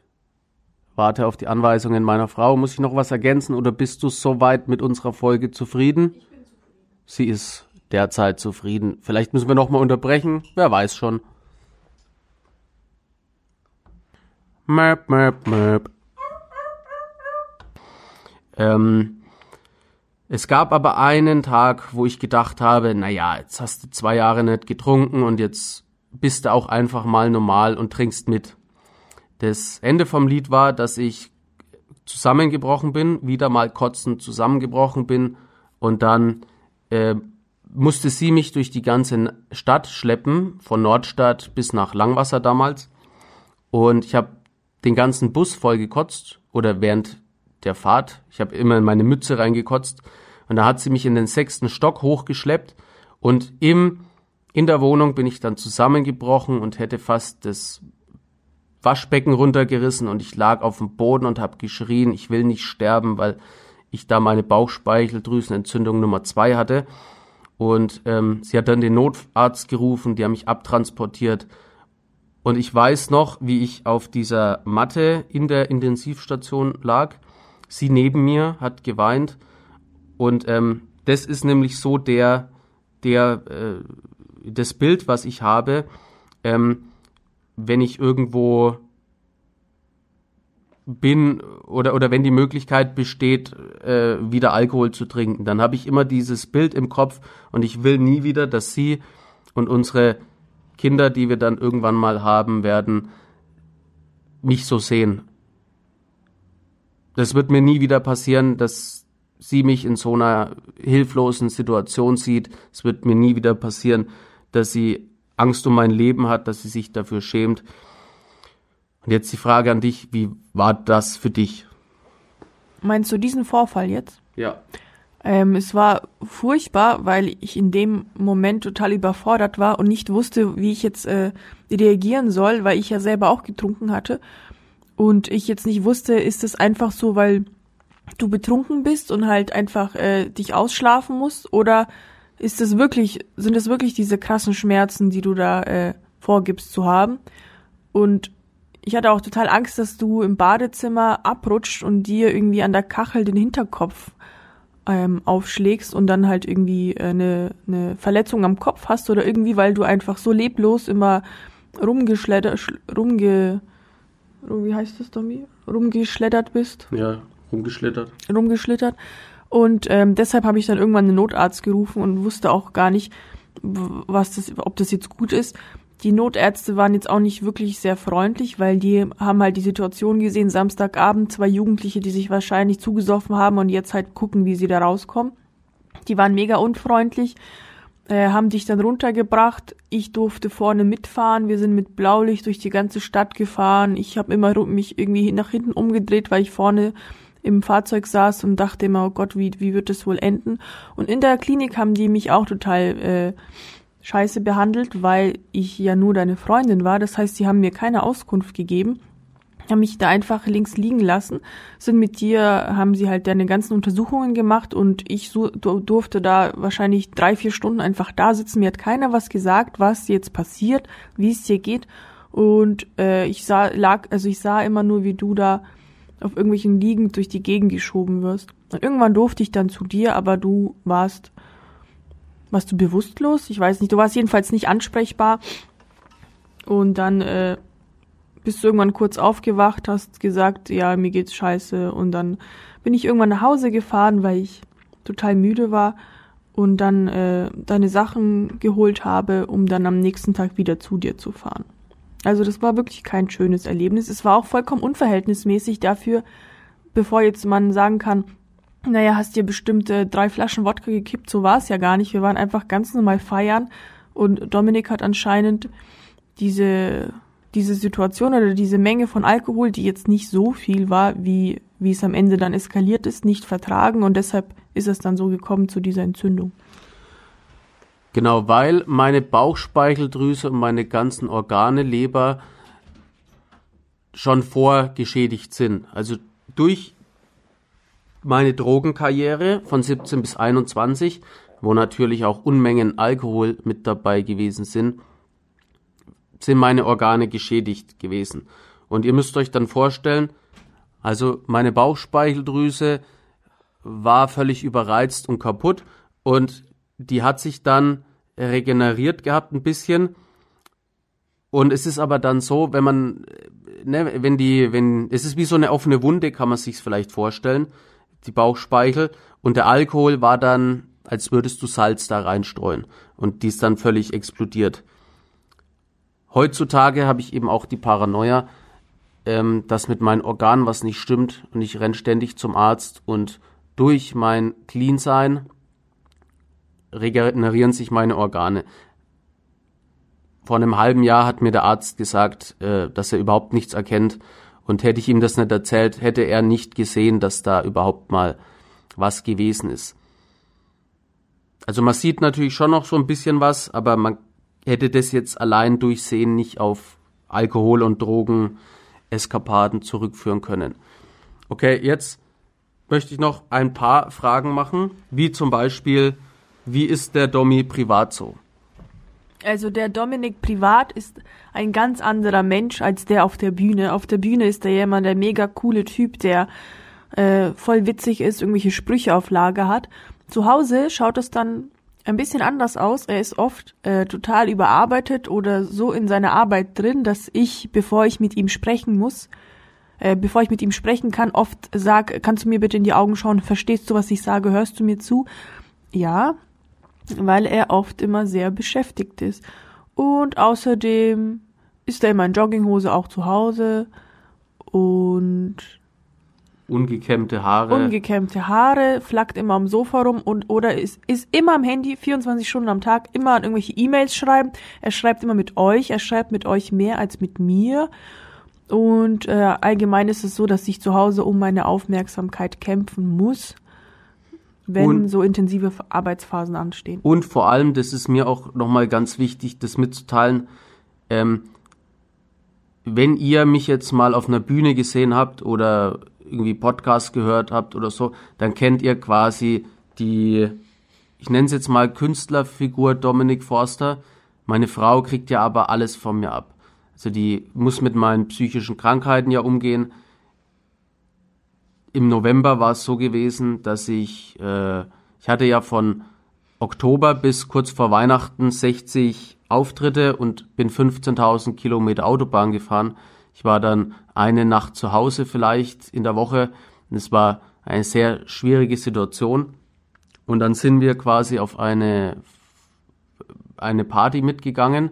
warte auf die Anweisungen meiner Frau. Muss ich noch was ergänzen oder bist du soweit mit unserer Folge zufrieden? Ich bin zufrieden. Sie ist derzeit zufrieden. Vielleicht müssen wir noch mal unterbrechen. Wer weiß schon. Möp, möp, möp. Ähm, es gab aber einen Tag, wo ich gedacht habe, na ja, jetzt hast du zwei Jahre nicht getrunken und jetzt bist du auch einfach mal normal und trinkst mit. Das Ende vom Lied war, dass ich zusammengebrochen bin, wieder mal kotzend zusammengebrochen bin und dann äh, musste sie mich durch die ganze Stadt schleppen, von Nordstadt bis nach Langwasser damals. Und ich habe den ganzen Bus voll gekotzt oder während der Fahrt. Ich habe immer in meine Mütze reingekotzt und da hat sie mich in den sechsten Stock hochgeschleppt und im, in der Wohnung bin ich dann zusammengebrochen und hätte fast das Waschbecken runtergerissen und ich lag auf dem Boden und habe geschrien, ich will nicht sterben, weil ich da meine Bauchspeicheldrüsenentzündung Nummer zwei hatte. Und ähm, sie hat dann den Notarzt gerufen, die haben mich abtransportiert. Und ich weiß noch, wie ich auf dieser Matte in der Intensivstation lag. Sie neben mir hat geweint und ähm, das ist nämlich so der, der, äh, das Bild, was ich habe, ähm, wenn ich irgendwo bin oder oder wenn die Möglichkeit besteht, äh, wieder Alkohol zu trinken, dann habe ich immer dieses Bild im Kopf und ich will nie wieder, dass sie und unsere Kinder, die wir dann irgendwann mal haben werden, mich so sehen. Das wird mir nie wieder passieren, dass sie mich in so einer hilflosen Situation sieht. Es wird mir nie wieder passieren, dass sie Angst um mein Leben hat, dass sie sich dafür schämt. Und jetzt die Frage an dich, wie war das für dich? Meinst du diesen Vorfall jetzt? Ja. Ähm, es war furchtbar, weil ich in dem Moment total überfordert war und nicht wusste, wie ich jetzt äh, reagieren soll, weil ich ja selber auch getrunken hatte. Und ich jetzt nicht wusste, ist es einfach so, weil du betrunken bist und halt einfach äh, dich ausschlafen musst oder ist es wirklich sind es wirklich diese krassen Schmerzen, die du da äh, vorgibst zu haben und ich hatte auch total Angst, dass du im Badezimmer abrutscht und dir irgendwie an der Kachel den Hinterkopf ähm, aufschlägst und dann halt irgendwie äh, eine, eine Verletzung am Kopf hast oder irgendwie, weil du einfach so leblos immer rumgeschleddert, rumge, wie heißt das, Domi? Rumgeschleddert bist. Ja, Rumgeschlittert. Rumgeschlittert. Und ähm, deshalb habe ich dann irgendwann einen Notarzt gerufen und wusste auch gar nicht, was das, ob das jetzt gut ist. Die Notärzte waren jetzt auch nicht wirklich sehr freundlich, weil die haben halt die Situation gesehen, Samstagabend, zwei Jugendliche, die sich wahrscheinlich zugesoffen haben und jetzt halt gucken, wie sie da rauskommen. Die waren mega unfreundlich, äh, haben dich dann runtergebracht. Ich durfte vorne mitfahren. Wir sind mit Blaulicht durch die ganze Stadt gefahren. Ich habe immer mich irgendwie nach hinten umgedreht, weil ich vorne im Fahrzeug saß und dachte immer, oh Gott, wie, wie wird das wohl enden? Und in der Klinik haben die mich auch total äh, scheiße behandelt, weil ich ja nur deine Freundin war. Das heißt, sie haben mir keine Auskunft gegeben, haben mich da einfach links liegen lassen, sind mit dir, haben sie halt deine ganzen Untersuchungen gemacht und ich so, durfte da wahrscheinlich drei, vier Stunden einfach da sitzen. Mir hat keiner was gesagt, was jetzt passiert, wie es dir geht. Und äh, ich sah, lag, also ich sah immer nur, wie du da auf irgendwelchen Liegen durch die Gegend geschoben wirst. Und irgendwann durfte ich dann zu dir, aber du warst, warst du bewusstlos? Ich weiß nicht, du warst jedenfalls nicht ansprechbar. Und dann äh, bist du irgendwann kurz aufgewacht, hast gesagt, ja, mir geht's scheiße. Und dann bin ich irgendwann nach Hause gefahren, weil ich total müde war und dann äh, deine Sachen geholt habe, um dann am nächsten Tag wieder zu dir zu fahren. Also das war wirklich kein schönes Erlebnis. Es war auch vollkommen unverhältnismäßig dafür, bevor jetzt man sagen kann, naja, hast dir bestimmt äh, drei Flaschen Wodka gekippt. So war es ja gar nicht. Wir waren einfach ganz normal feiern und Dominik hat anscheinend diese, diese Situation oder diese Menge von Alkohol, die jetzt nicht so viel war, wie, wie es am Ende dann eskaliert ist, nicht vertragen und deshalb ist es dann so gekommen zu dieser Entzündung. Genau, weil meine Bauchspeicheldrüse und meine ganzen Organe, Leber schon vorgeschädigt sind. Also durch meine Drogenkarriere von 17 bis 21, wo natürlich auch Unmengen Alkohol mit dabei gewesen sind, sind meine Organe geschädigt gewesen. Und ihr müsst euch dann vorstellen, Also meine Bauchspeicheldrüse war völlig überreizt und kaputt und die hat sich dann regeneriert gehabt ein bisschen. Und es ist aber dann so, wenn man, ne, wenn die, wenn, es ist wie so eine offene Wunde, kann man sich's vielleicht vorstellen, die Bauchspeichel. Und der Alkohol war dann, als würdest du Salz da reinstreuen. Und die ist dann völlig explodiert. Heutzutage habe ich eben auch die Paranoia, ähm, dass mit meinen Organen was nicht stimmt und ich renn ständig zum Arzt und durch mein Clean-Sein regenerieren sich meine Organe. Vor einem halben Jahr hat mir der Arzt gesagt, äh, dass er überhaupt nichts erkennt. Und hätte ich ihm das nicht erzählt, hätte er nicht gesehen, dass da überhaupt mal was gewesen ist. Also man sieht natürlich schon noch so ein bisschen was, aber man hätte das jetzt allein durchsehen nicht auf Alkohol und Drogen Eskapaden zurückführen können. Okay, jetzt möchte ich noch ein paar Fragen machen, wie zum Beispiel, wie ist der Domi privat so? Also der Dominik privat ist ein ganz anderer Mensch als der auf der Bühne. Auf der Bühne ist er jemand, der mega coole Typ, der äh, voll witzig ist, irgendwelche Sprüche auf Lager hat. Zu Hause schaut es dann ein bisschen anders aus. Er ist oft äh, total überarbeitet oder so in seiner Arbeit drin, dass ich, bevor ich mit ihm sprechen muss, äh, bevor ich mit ihm sprechen kann, oft sag, kannst du mir bitte in die Augen schauen, verstehst du, was ich sage, hörst du mir zu? Ja, weil er oft immer sehr beschäftigt ist. Und außerdem ist er immer in Jogginghose auch zu Hause und ungekämmte Haare. Ungekämmte Haare, flackt immer am Sofa rum und oder ist, ist immer am Handy, 24 Stunden am Tag, immer an irgendwelche E-Mails schreiben. Er schreibt immer mit euch, er schreibt mit euch mehr als mit mir. Und äh, allgemein ist es so, dass ich zu Hause um meine Aufmerksamkeit kämpfen muss, wenn und, so intensive Arbeitsphasen anstehen. Und vor allem, das ist mir auch nochmal ganz wichtig, das mitzuteilen, ähm, wenn ihr mich jetzt mal auf einer Bühne gesehen habt oder irgendwie Podcast gehört habt oder so, dann kennt ihr quasi die, ich nenne es jetzt mal Künstlerfigur Dominic Forster. Meine Frau kriegt ja aber alles von mir ab. Also die muss mit meinen psychischen Krankheiten ja umgehen. Im November war es so gewesen, dass ich, äh, ich hatte ja von Oktober bis kurz vor Weihnachten 60 Auftritte und bin 15.000 Kilometer Autobahn gefahren. Ich war dann eine Nacht zu Hause vielleicht in der Woche. Es war eine sehr schwierige Situation. Und dann sind wir quasi auf eine, eine Party mitgegangen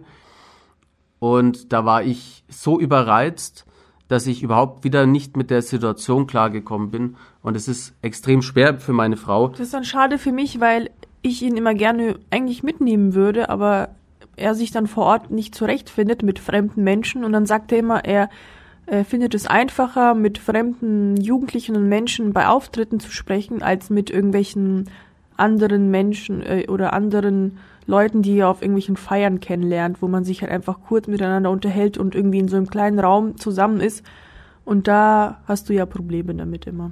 und da war ich so überreizt, dass ich überhaupt wieder nicht mit der Situation klargekommen bin. Und es ist extrem schwer für meine Frau. Das ist dann schade für mich, weil ich ihn immer gerne eigentlich mitnehmen würde, aber er sich dann vor Ort nicht zurechtfindet mit fremden Menschen. Und dann sagt er immer, er findet es einfacher, mit fremden Jugendlichen und Menschen bei Auftritten zu sprechen, als mit irgendwelchen anderen Menschen äh, oder anderen Leuten, die ihr auf irgendwelchen Feiern kennenlernt, wo man sich halt einfach kurz miteinander unterhält und irgendwie in so einem kleinen Raum zusammen ist. Und da hast du ja Probleme damit immer.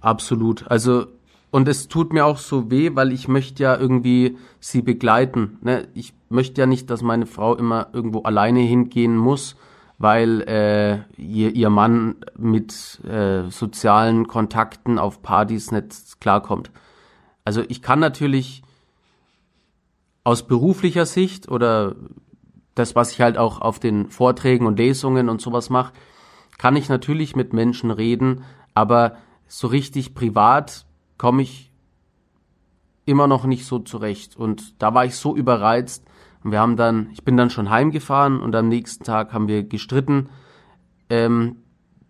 Absolut. Also, und es tut mir auch so weh, weil ich möchte ja irgendwie sie begleiten. Ne? Ich möchte ja nicht, dass meine Frau immer irgendwo alleine hingehen muss, weil äh, ihr, ihr Mann mit äh, sozialen Kontakten auf Partys nicht klarkommt. Also ich kann natürlich aus beruflicher Sicht oder das, was ich halt auch auf den Vorträgen und Lesungen und sowas mache, kann ich natürlich mit Menschen reden, aber so richtig privat komme ich immer noch nicht so zurecht. Und da war ich so überreizt. Und wir haben dann, ich bin dann schon heimgefahren und am nächsten Tag haben wir gestritten. Ähm,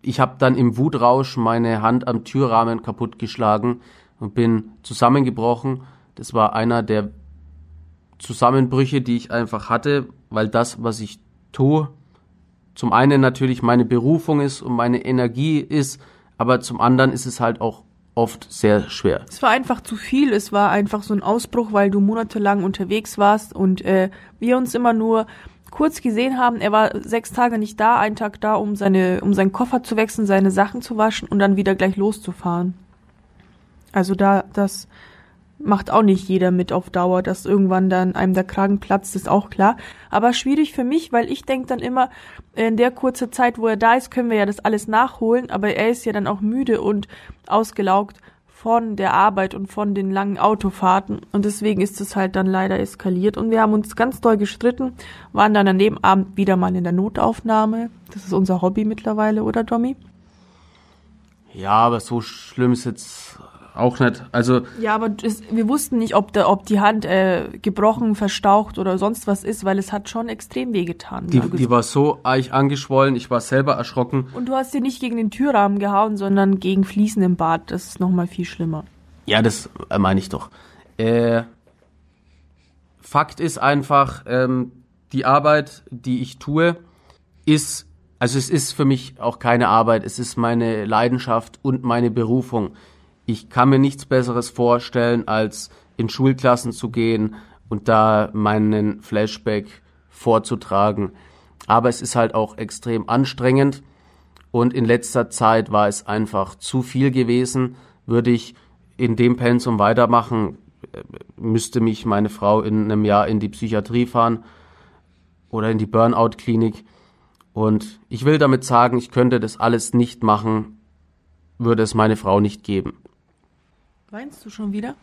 ich habe dann im Wutrausch meine Hand am Türrahmen kaputtgeschlagen und bin zusammengebrochen. Das war einer der Zusammenbrüche, die ich einfach hatte, weil das, was ich tue, zum einen natürlich meine Berufung ist und meine Energie ist, aber zum anderen ist es halt auch oft sehr schwer. Es war einfach zu viel, es war einfach so ein Ausbruch, weil du monatelang unterwegs warst und äh, wir uns immer nur kurz gesehen haben. Er war sechs Tage nicht da, einen Tag da, um seine, um seinen Koffer zu wechseln, seine Sachen zu waschen und dann wieder gleich loszufahren. Also da, das macht auch nicht jeder mit auf Dauer, dass irgendwann dann einem der Kragen platzt, ist auch klar. Aber schwierig für mich, weil ich denke dann immer, in der kurzen Zeit, wo er da ist, können wir ja das alles nachholen, aber er ist ja dann auch müde und ausgelaugt von der Arbeit und von den langen Autofahrten und deswegen ist es halt dann leider eskaliert und wir haben uns ganz doll gestritten, waren dann an dem Abend wieder mal in der Notaufnahme. Das ist unser Hobby mittlerweile, oder Domi? Ja, aber so schlimm ist jetzt auch nicht. Also ja, aber es, wir wussten nicht, ob, da, ob die Hand äh, gebrochen, verstaucht oder sonst was ist, weil es hat schon extrem wehgetan. Die, die war so eich angeschwollen, ich war selber erschrocken. Und du hast sie nicht gegen den Türrahmen gehauen, sondern gegen Fliesen im Bad. Das ist nochmal viel schlimmer. Ja, das äh, meine ich doch. Äh, Fakt ist einfach, ähm, die Arbeit, die ich tue, ist, also es ist für mich auch keine Arbeit, es ist meine Leidenschaft und meine Berufung ich kann mir nichts Besseres vorstellen, als in Schulklassen zu gehen und da meinen Flashback vorzutragen. Aber es ist halt auch extrem anstrengend und in letzter Zeit war es einfach zu viel gewesen. Würde ich in dem Pensum weitermachen, müsste mich meine Frau in einem Jahr in die Psychiatrie fahren oder in die Burnout-Klinik. Und ich will damit sagen, ich könnte das alles nicht machen, würde es meine Frau nicht geben. Weinst du schon wieder?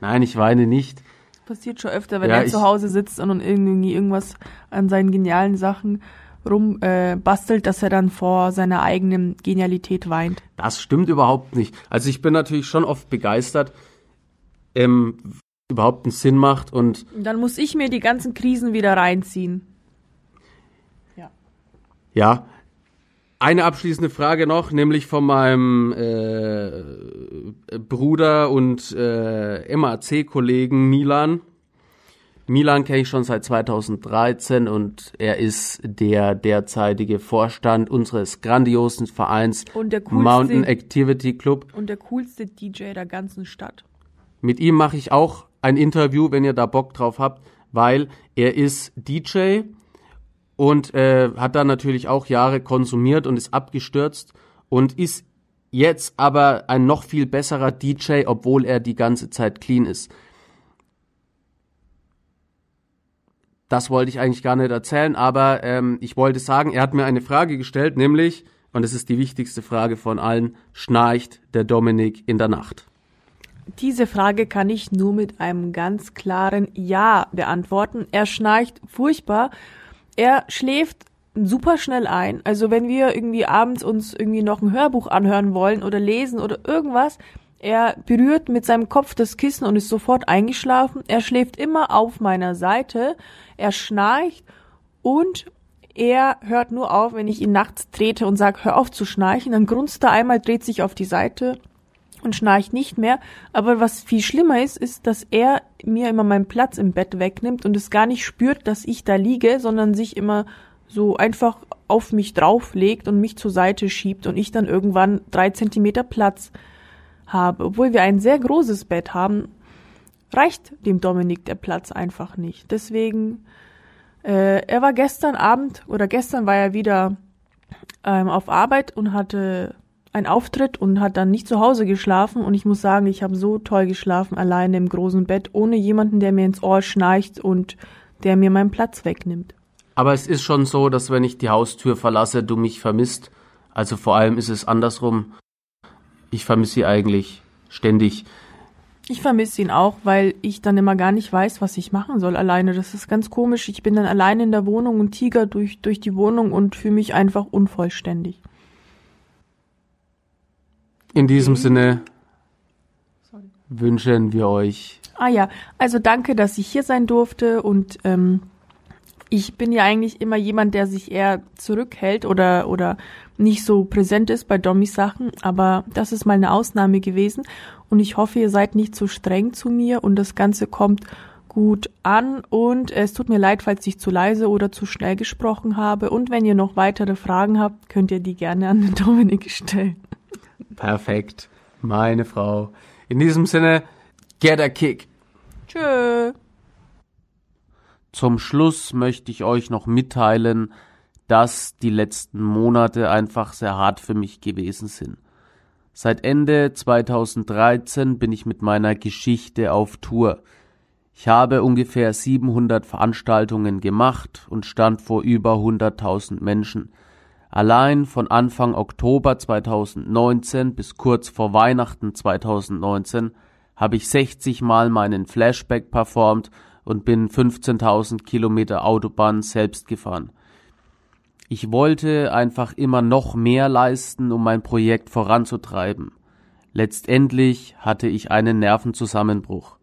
Nein, ich weine nicht. Das passiert schon öfter, wenn ja, er zu Hause sitzt und irgendwie irgendwas an seinen genialen Sachen rumbastelt, äh, dass er dann vor seiner eigenen Genialität weint. Das stimmt überhaupt nicht. Also ich bin natürlich schon oft begeistert, ähm, überhaupt einen Sinn macht und. Dann muss ich mir die ganzen Krisen wieder reinziehen. Ja. Ja, eine abschließende Frage noch, nämlich von meinem äh, Bruder und äh, MAC-Kollegen Milan. Milan kenne ich schon seit 2013 und er ist der derzeitige Vorstand unseres grandiosen Vereins coolste, Mountain Activity Club. Und der coolste DJ der ganzen Stadt. Mit ihm mache ich auch ein Interview, wenn ihr da Bock drauf habt, weil er ist DJ und äh, hat dann natürlich auch Jahre konsumiert und ist abgestürzt und ist jetzt aber ein noch viel besserer DJ, obwohl er die ganze Zeit clean ist. Das wollte ich eigentlich gar nicht erzählen, aber ähm, ich wollte sagen, er hat mir eine Frage gestellt, nämlich, und das ist die wichtigste Frage von allen, schnarcht der Dominik in der Nacht? Diese Frage kann ich nur mit einem ganz klaren Ja beantworten. Er schnarcht furchtbar er schläft super schnell ein. Also wenn wir irgendwie abends uns irgendwie noch ein Hörbuch anhören wollen oder lesen oder irgendwas, er berührt mit seinem Kopf das Kissen und ist sofort eingeschlafen. Er schläft immer auf meiner Seite. Er schnarcht und er hört nur auf, wenn ich ihn nachts trete und sage, hör auf zu schnarchen. Dann grunzt er einmal, dreht sich auf die Seite und schnarcht nicht mehr. Aber was viel schlimmer ist, ist, dass er mir immer meinen Platz im Bett wegnimmt und es gar nicht spürt, dass ich da liege, sondern sich immer so einfach auf mich drauflegt und mich zur Seite schiebt und ich dann irgendwann drei Zentimeter Platz habe. Obwohl wir ein sehr großes Bett haben, reicht dem Dominik der Platz einfach nicht. Deswegen, äh, er war gestern Abend oder gestern war er wieder ähm, auf Arbeit und hatte ein Auftritt und hat dann nicht zu Hause geschlafen und ich muss sagen, ich habe so toll geschlafen, alleine im großen Bett, ohne jemanden, der mir ins Ohr schnarcht und der mir meinen Platz wegnimmt. Aber es ist schon so, dass wenn ich die Haustür verlasse, du mich vermisst. Also vor allem ist es andersrum. Ich vermisse sie eigentlich ständig. Ich vermisse ihn auch, weil ich dann immer gar nicht weiß, was ich machen soll alleine. Das ist ganz komisch. Ich bin dann alleine in der Wohnung und tiger durch, durch die Wohnung und fühle mich einfach unvollständig. In diesem Sinne wünschen wir euch. Ah ja, also danke, dass ich hier sein durfte und ähm, ich bin ja eigentlich immer jemand, der sich eher zurückhält oder oder nicht so präsent ist bei Dommys Sachen, aber das ist mal eine Ausnahme gewesen und ich hoffe, ihr seid nicht zu streng zu mir und das Ganze kommt gut an und es tut mir leid, falls ich zu leise oder zu schnell gesprochen habe und wenn ihr noch weitere Fragen habt, könnt ihr die gerne an den Dominik stellen. Perfekt. Meine Frau. In diesem Sinne, get a kick. Tschö. Zum Schluss möchte ich euch noch mitteilen, dass die letzten Monate einfach sehr hart für mich gewesen sind. Seit Ende 2013 bin ich mit meiner Geschichte auf Tour. Ich habe ungefähr 700 Veranstaltungen gemacht und stand vor über 100.000 Menschen. Allein von Anfang Oktober 2019 bis kurz vor Weihnachten 2019 habe ich 60 Mal meinen Flashback performt und bin 15.000 Kilometer Autobahn selbst gefahren. Ich wollte einfach immer noch mehr leisten, um mein Projekt voranzutreiben. Letztendlich hatte ich einen Nervenzusammenbruch.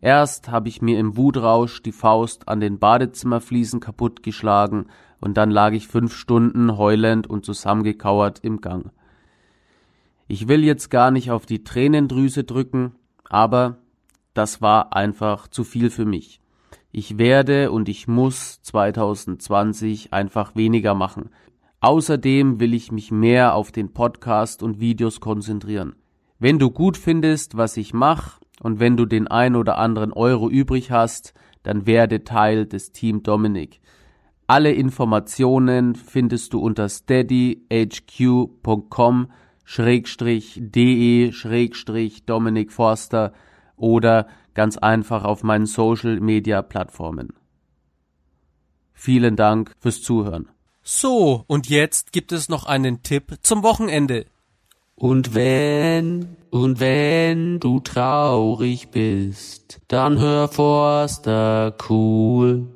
Erst habe ich mir im Wutrausch die Faust an den Badezimmerfliesen kaputtgeschlagen und dann lag ich fünf Stunden heulend und zusammengekauert im Gang. Ich will jetzt gar nicht auf die Tränendrüse drücken, aber das war einfach zu viel für mich. Ich werde und ich muss 2020 einfach weniger machen. Außerdem will ich mich mehr auf den Podcast und Videos konzentrieren. Wenn du gut findest, was ich mache, und wenn du den ein oder anderen Euro übrig hast, dann werde Teil des Team Dominik. Alle Informationen findest du unter steadyhq.com de Dominik Forster oder ganz einfach auf meinen Social Media Plattformen. Vielen Dank fürs Zuhören. So, und jetzt gibt es noch einen Tipp zum Wochenende. Und wenn, und wenn du traurig bist, dann hör Forster cool.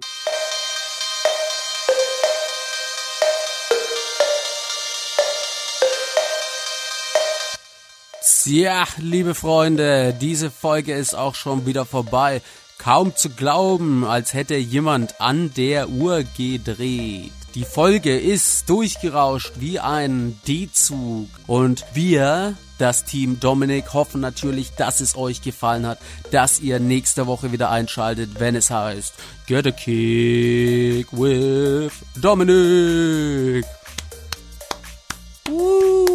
Ja, liebe Freunde, diese Folge ist auch schon wieder vorbei. Kaum zu glauben, als hätte jemand an der Uhr gedreht. Die Folge ist durchgerauscht wie ein D-Zug. Und wir, das Team Dominik, hoffen natürlich, dass es euch gefallen hat, dass ihr nächste Woche wieder einschaltet, wenn es heißt Get a Kick with Dominik. Woo!